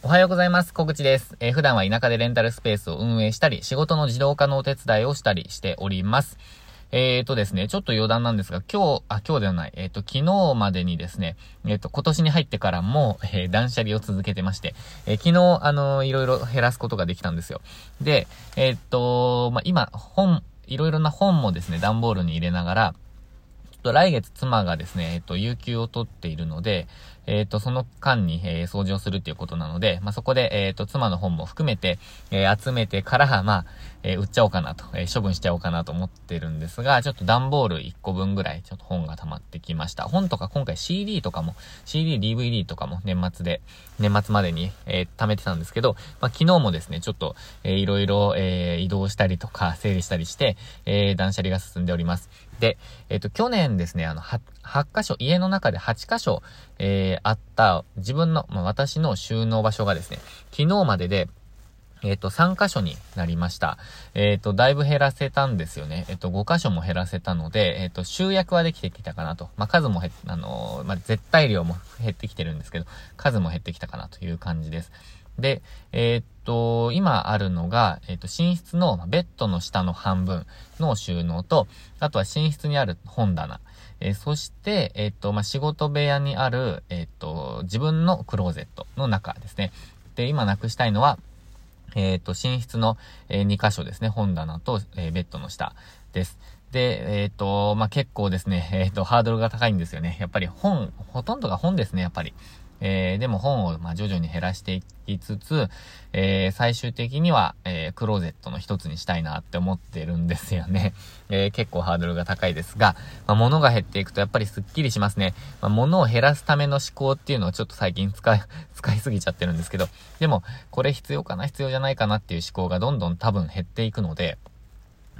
おはようございます。小口です。えー、普段は田舎でレンタルスペースを運営したり、仕事の自動化のお手伝いをしたりしております。えーとですね、ちょっと余談なんですが、今日、あ、今日ではない、えっ、ー、と、昨日までにですね、えっ、ー、と、今年に入ってからも、えー、断捨離を続けてまして、え昨日、あのいろいろ減らすことができたんですよ。で、えっと、まあ、今、本、いろいろな本もですね、段ボールに入れながら、ちょっと来月妻がですね、えっと、有給を取っているので、えっと、その間に、えー、掃除をするっていうことなので、まあ、そこで、えっと、妻の本も含めて、えー、集めてから、まあ、えー、売っちゃおうかなと、え処分しちゃおうかなと思ってるんですが、ちょっと段ボール1個分ぐらい、ちょっと本が溜まってきました。本とか今回 CD とかも、CD、DVD とかも年末で、年末までに、え貯めてたんですけど、まあ、昨日もですね、ちょっと、えいろいろ、え移動したりとか、整理したりして、え断捨離が進んでおります。で、えっ、と、去年ですね、あの、8, 8箇所、家の中で8箇所、えあった自分の、まあ、私の収納場所がですね、昨日までで、えっ、と、3箇所になりました。えっ、ー、と、だいぶ減らせたんですよね。えっ、ー、と、5箇所も減らせたので、えっ、と、集約はできてきたかなと。まあ、数も減っあのまあ、絶対量も減ってきてるんですけど、数も減ってきたかなという感じです。で、えっと、今あるのが、えっ、と、寝室のベッドの下の半分の収納と、あとは寝室にある本棚。えー、そして、えっ、ー、と、まあ、仕事部屋にある、えっ、と、自分のクローゼットの中ですね。で、今なくしたいのは、えっ、と、寝室の、え2箇所ですね。本棚と、えベッドの下です。で、えっ、と、まあ、結構ですね、えっ、と、ハードルが高いんですよね。やっぱり本、ほとんどが本ですね、やっぱり。えー、でも本を、ま徐々に減らしていきつつ、えー、最終的には、えー、クローゼットの一つにしたいなって思ってるんですよね。え、結構ハードルが高いですが、まあ、物が減っていくとやっぱりスッキリしますね。まあ、物を減らすための思考っていうのをちょっと最近使い、使いすぎちゃってるんですけど、でも、これ必要かな？必要じゃないかなっていう思考がどんどん多分減っていくので、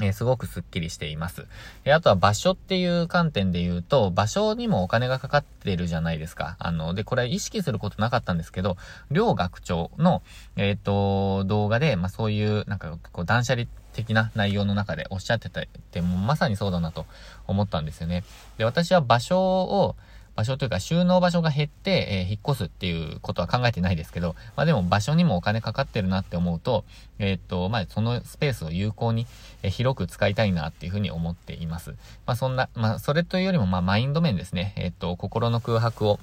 え、すごくスッキリしています。えー、あとは場所っていう観点で言うと、場所にもお金がかかってるじゃないですか。あの、で、これ意識することなかったんですけど、両学長の、えっ、ー、と、動画で、まあ、そういう、なんか、こう、断捨離的な内容の中でおっしゃってたって、もまさにそうだなと思ったんですよね。で、私は場所を、場所というか収納場所が減って、えー、引っ越すっていうことは考えてないですけど、まあでも場所にもお金かかってるなって思うと、えー、っと、まあそのスペースを有効に、えー、広く使いたいなっていうふうに思っています。まあそんな、まあそれというよりもまあマインド面ですね。えっと、心の空白を、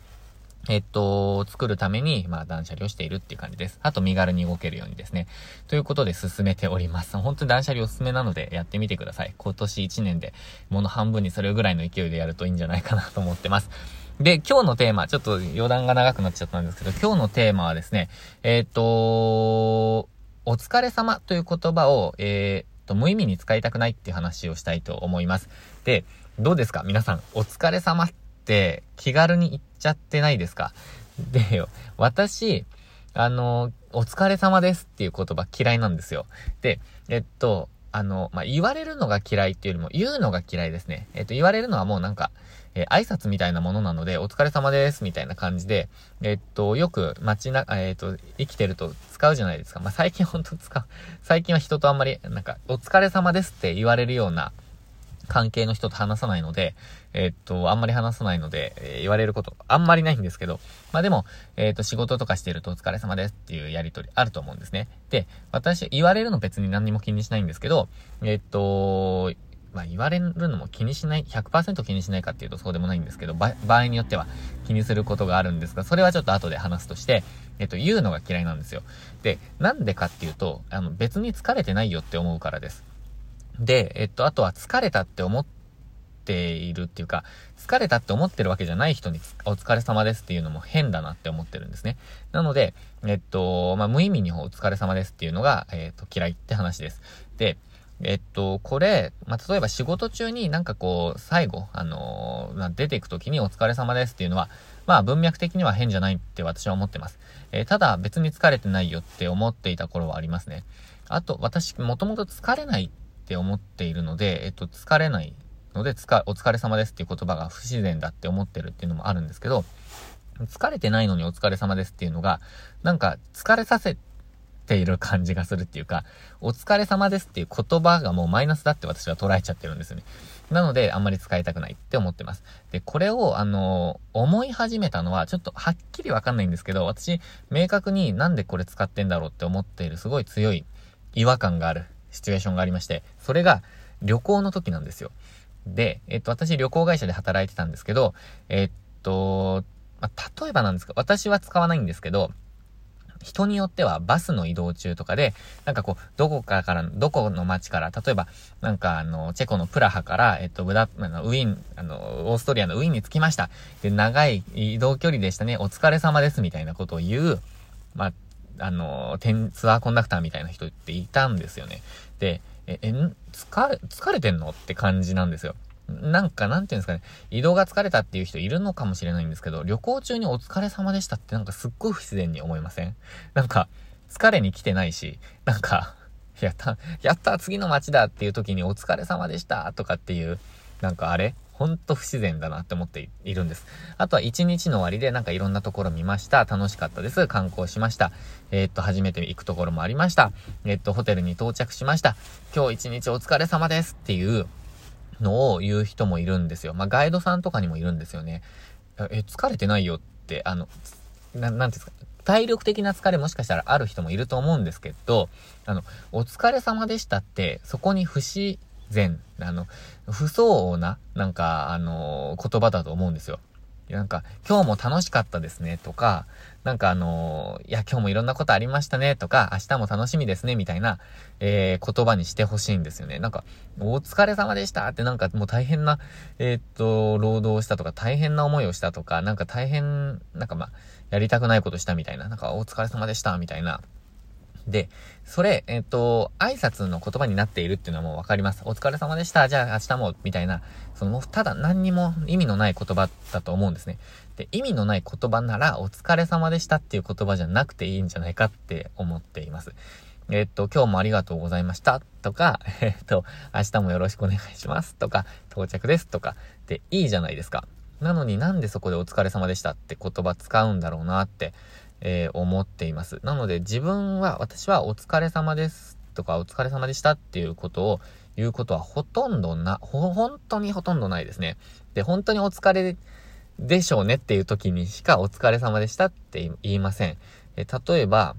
えっと、作るために、まあ、断捨離をしているっていう感じです。あと、身軽に動けるようにですね。ということで進めております。本当に断捨離おすすめなので、やってみてください。今年1年で、もの半分にそれぐらいの勢いでやるといいんじゃないかなと思ってます。で、今日のテーマ、ちょっと余談が長くなっちゃったんですけど、今日のテーマはですね、えっ、とお疲れ様という言葉を、えー、と、無意味に使いたくないっていう話をしたいと思います。で、どうですか？皆さん、お疲れ様って気軽に言っちゃってないですか？で、私、あの、お疲れ様ですっていう言葉嫌いなんですよ。で、えっと、あの、まあ、言われるのが嫌いっていうよりも言うのが嫌いですね。えっと、言われるのはもうなんか、えー、挨拶みたいなものなので、お疲れ様です、みたいな感じで、えー、っと、よく街な、え、っと、生きてると使うじゃないですか。まあ、最近ほんと使う。最近は人とあんまり、なんか、お疲れ様ですって言われるような関係の人と話さないので、えー、っと、あんまり話さないので、えー、言われること、あんまりないんですけど、まあでも、えー、っと、仕事とかしてるとお疲れ様ですっていうやりとりあると思うんですね。で、私、言われるの別に何にも気にしないんですけど、えっと、まあ言われるのも気にしない、100%気にしないかっていうとそうでもないんですけど、場合によっては気にすることがあるんですが、それはちょっと後で話すとして、えっと、言うのが嫌いなんですよ。で、なんでかっていうと、あの、別に疲れてないよって思うからです。で、えっと、あとは疲れたって思ってているっていうか、疲れたって思ってるわけじゃない人にお疲れ様ですっていうのも変だなって思ってるんですね。なので、えっと、まあ、無意味にお疲れ様ですっていうのが、えっと、嫌いって話です。で、えっと、これ、まあ、例えば仕事中になんかこう、最後、あのー、まあ、出ていくときにお疲れ様ですっていうのは、まあ文脈的には変じゃないって私は思ってます。えー、ただ別に疲れてないよって思っていた頃はありますね。あと、私、もともと疲れないって思っているので、えっと、疲れないので、つか、お疲れ様ですっていう言葉が不自然だって思ってるっていうのもあるんですけど、疲れてないのにお疲れ様ですっていうのが、なんか疲れさせている感じがするっていうか、お疲れ様ですっていう言葉がもうマイナスだって私は捉えちゃってるんですよね。なので、あんまり使いたくないって思ってます。で、これを、あの、思い始めたのは、ちょっとはっきりわかんないんですけど、私、明確になんでこれ使ってんだろうって思っている、すごい強い違和感があるシチュエーションがありまして、それが旅行の時なんですよ。で、えっと、私旅行会社で働いてたんですけど、えっと、まあ、例えばなんですか、私は使わないんですけど、人によってはバスの移動中とかで、なんかこう、どこかから、どこの街から、例えば、なんかあの、チェコのプラハから、えっと、ブダ、あの、ウィン、あの、オーストリアのウィーンに着きました。で、長い移動距離でしたね。お疲れ様です、みたいなことを言う、まあ、あの、ツアーコンダクターみたいな人っていたんですよね。で、え、え、疲れ、疲れてんの？って感じなんですよ。なんか、なんていうんですかね、移動が疲れたっていう人いるのかもしれないんですけど、旅行中にお疲れ様でしたってなんかすっごい不自然に思いません？なんか、疲れに来てないし、なんか、やった、やった次の街だっていう時にお疲れ様でしたとかっていう、なんかあれ？ほんと不自然だなって思っているんです。あとは一日の終わりでなんかいろんなところ見ました。楽しかったです。観光しました。えー、っと、初めて行くところもありました。えー、っと、ホテルに到着しました。今日一日お疲れ様ですっていう、のを言う人もいるんですよ。まあ、ガイドさんとかにもいるんですよね。え、疲れてないよって、あの、ななんていうんですか、体力的な疲れもしかしたらある人もいると思うんですけど、あの、お疲れ様でしたって、そこに不自然、あの、不相応な、なんか、あの、言葉だと思うんですよ。なんか、今日も楽しかったですねとか、なんかあの、いや、今日もいろんなことありましたねとか、明日も楽しみですねみたいな、えー、言葉にしてほしいんですよね。なんか、お疲れ様でしたってなんかもう大変な、えー、っと、労働をしたとか、大変な思いをしたとか、なんか大変、なんかまあ、やりたくないことしたみたいな、なんかお疲れ様でしたみたいな、で、それ、えっ、と、挨拶の言葉になっているっていうのはもうわかります。お疲れ様でした。じゃあ明日も、みたいな、そのただ何にも意味のない言葉だと思うんですね。で、意味のない言葉なら、お疲れ様でしたっていう言葉じゃなくていいんじゃないかって思っています。えっと、今日もありがとうございましたとか、えっと、明日もよろしくお願いしますとか、到着ですとか、でいいじゃないですか。なのになんでそこでお疲れ様でしたって言葉使うんだろうなってえー、思っています。なので自分は、私はお疲れ様ですとかお疲れ様でしたっていうことを言うことはほとんどな、ほ、本当にほとんどないですね。で、本当にお疲れでしょうねっていう時にしかお疲れ様でしたって言いません。え例えば、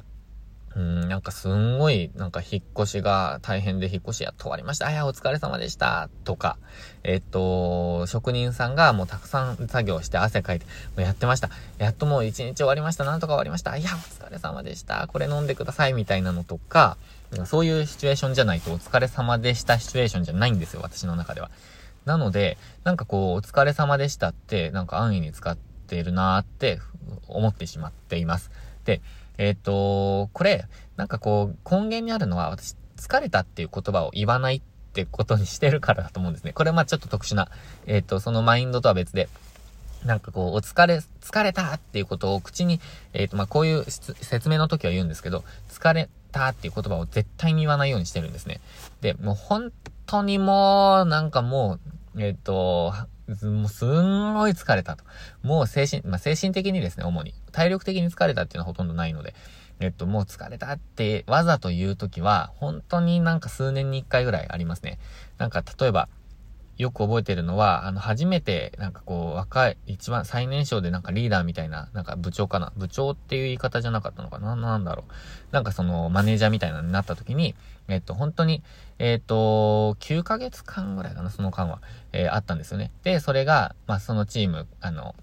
うん、なんかすんごい、なんか引っ越しが大変で引っ越しやっと終わりました。あ、や、お疲れ様でした。とか、えっと、職人さんがもうたくさん作業して汗かいて、もうやってました。やっともう一日終わりました。なんとか終わりました。いや、お疲れ様でした。これ飲んでください。みたいなのとか、そういうシチュエーションじゃないとお疲れ様でしたシチュエーションじゃないんですよ。私の中では。なので、なんかこう、お疲れ様でしたって、なんか安易に使っているなーって思ってしまっています。で、えっ、ー、と、これ、なんかこう、根源にあるのは、私、疲れたっていう言葉を言わないってことにしてるからだと思うんですね。これまあちょっと特殊な、えっ、ー、と、そのマインドとは別で、なんかこう、お疲れ、疲れたっていうことを口に、えっ、ー、と、まあこういう説明の時は言うんですけど、疲れたっていう言葉を絶対に言わないようにしてるんですね。で、もう本当にもう、なんかもう、えっ、と、もうすんごい疲れたと。もう精神、まあ、精神的にですね、主に。体力的に疲れたっていうのはほとんどないので。えっと、もう疲れたってわざと言うときは、本当になんか数年に一回ぐらいありますね。なんか例えば、よく覚えてるのは、あの、初めて、なんかこう、若い、一番最年少でなんかリーダーみたいな、なんか部長かな。部長っていう言い方じゃなかったのかななんだろう。なんかその、マネージャーみたいなのになった時に、えっと、本当に、えっと、9ヶ月間ぐらいかな、その間は、えー、あったんですよね。で、それが、まあ、そのチーム、あの、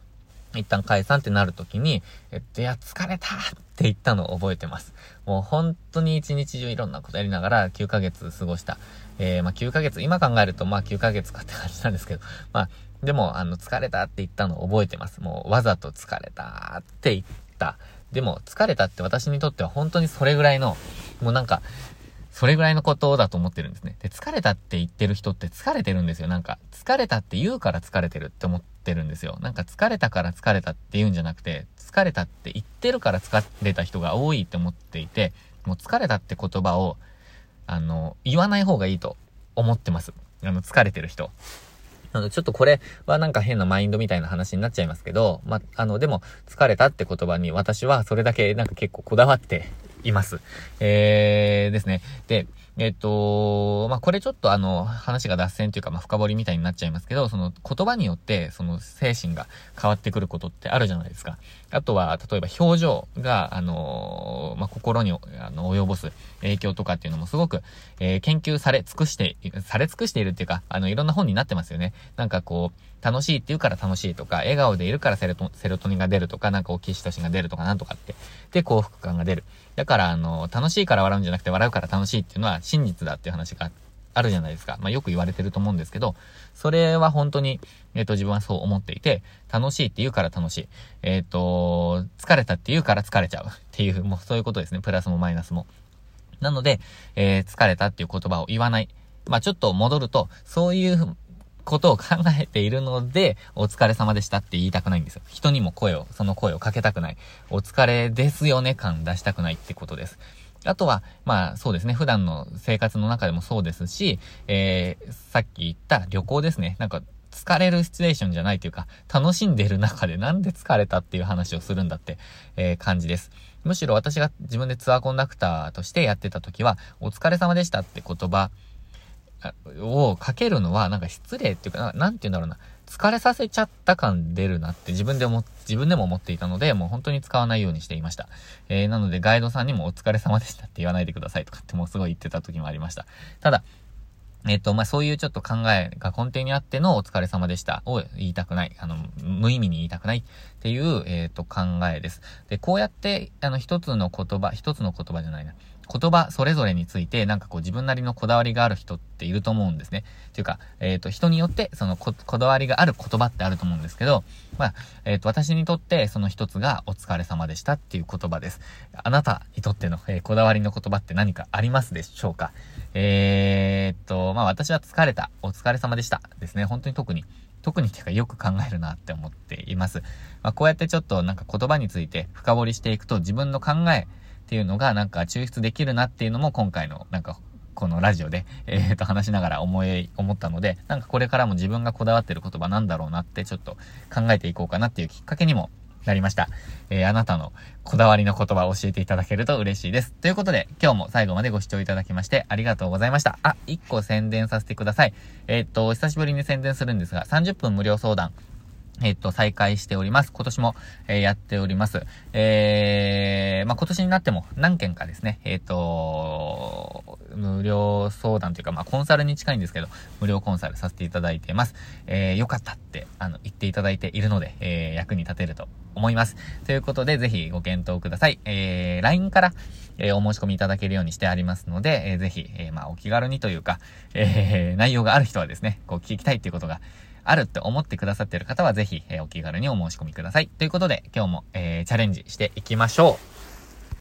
一旦解散ってなるときに、えっと、いや、疲れたって言ったのを覚えてます。もう本当に一日中いろんなことやりながら9ヶ月過ごした。えー、まあ9ヶ月、今考えるとまあ9ヶ月かって感じなんですけど、まあ、でも、あの、疲れたって言ったのを覚えてます。もうわざと疲れたって言った。でも、疲れたって私にとっては本当にそれぐらいの、もうなんか、それぐらいのことだと思ってるんですね。で、疲れたって言ってる人って疲れてるんですよ。なんか、疲れたって言うから疲れてるって思っててるんですよ。なんか疲れたから疲れたって言うんじゃなくて、疲れたって言ってるから疲れた人が多いって思っていて、もう疲れたって言葉を、あの、言わない方がいいと思ってます。あの、疲れてる人。あの、ちょっとこれはなんか変なマインドみたいな話になっちゃいますけど、ま、あの、でも、疲れたって言葉に私はそれだけなんか結構こだわっています。えー、ですね。で、えっと、まあ、これちょっとあの、話が脱線というか、まあ、深掘りみたいになっちゃいますけど、その言葉によって、その精神が変わってくることってあるじゃないですか。あとは、例えば表情が、あの、まあ、心にあの及ぼす影響とかっていうのもすごく、えー、研究され尽くして、され尽くしているっていうか、あの、いろんな本になってますよね。なんかこう、楽しいって言うから楽しいとか、笑顔でいるからセロトセロトニンが出るとか、なんかオキシトシンが出るとかなんとかって。で、幸福感が出る。だから、あの、楽しいから笑うんじゃなくて笑うから楽しいっていうのは真実だっていう話があってあるじゃないですか。まあ、よく言われてると思うんですけど、それは本当に、えっ、ー、と、自分はそう思っていて、楽しいって言うから楽しい。えっ、ー、と、疲れたって言うから疲れちゃうっていう、もうそういうことですね。プラスもマイナスも。なので、えー、疲れたっていう言葉を言わない。まあ、ちょっと戻ると、そういうことを考えているので、お疲れ様でしたって言いたくないんですよ。人にも声を、その声をかけたくない。お疲れですよね感出したくないってことです。あとは、まあそうですね、普段の生活の中でもそうですし、えー、さっき言った旅行ですね。なんか、疲れるシチュエーションじゃないというか、楽しんでる中でなんで疲れたっていう話をするんだって、えー、感じです。むしろ私が自分でツアーコンダクターとしてやってた時は、お疲れ様でしたって言葉をかけるのはなんか失礼っていうか、なんて言うんだろうな。疲れさせちゃった感出るなって自分でも、自分でも思っていたので、もう本当に使わないようにしていました。えー、なのでガイドさんにもお疲れ様でしたって言わないでくださいとかってもうすごい言ってた時もありました。ただ、えっ、と、まあ、そういうちょっと考えが根底にあってのお疲れ様でしたを言いたくない。あの、無意味に言いたくないっていう、えっ、と、考えです。で、こうやって、あの、一つの言葉、一つの言葉じゃないな。言葉それぞれについてなんかこう自分なりのこだわりがある人っていると思うんですね。というか、えっ、ー、と、人によってそのここだわりがある言葉ってあると思うんですけど、まあ、えっ、ー、と、私にとってその一つがお疲れ様でしたっていう言葉です。あなたにとっての、えー、こだわりの言葉って何かありますでしょうか？えっと、まあ私は疲れた、お疲れ様でしたですね。本当に特に。特にっていうかよく考えるなって思っています。まあ、こうやってちょっとなんか言葉について深掘りしていくと自分の考え、っていうのがなんか抽出できるなっていうのも今回のなんかこのラジオで、えー、と話しながら思い、思ったので、なんかこれからも自分がこだわってる言葉なんだろうなってちょっと考えていこうかなっていうきっかけにもなりました。えー、あなたのこだわりの言葉を教えていただけると嬉しいです。ということで、今日も最後までご視聴いただきましてありがとうございました。あ、1個宣伝させてください。えっ、と、久しぶりに宣伝するんですが、30分無料相談、えっと、再開しております。今年も、えー、やっております。えー、まあ、今年になっても何件かですね、えっ、と、無料相談というか、まあ、コンサルに近いんですけど、無料コンサルさせていただいています。えー、よかったって、あの、言っていただいているので、えー、役に立てると思います。ということで、ぜひご検討ください。えー、LINE から、えー、お申し込みいただけるようにしてありますので、えー、ぜひ、えー、まあ、お気軽にというか、えー、内容がある人はですね、こう聞きたいっていうことが、あるって思ってくださっている方はぜひ、えー、お気軽にお申し込みください。ということで、今日も、えー、チャレンジしていきましょう。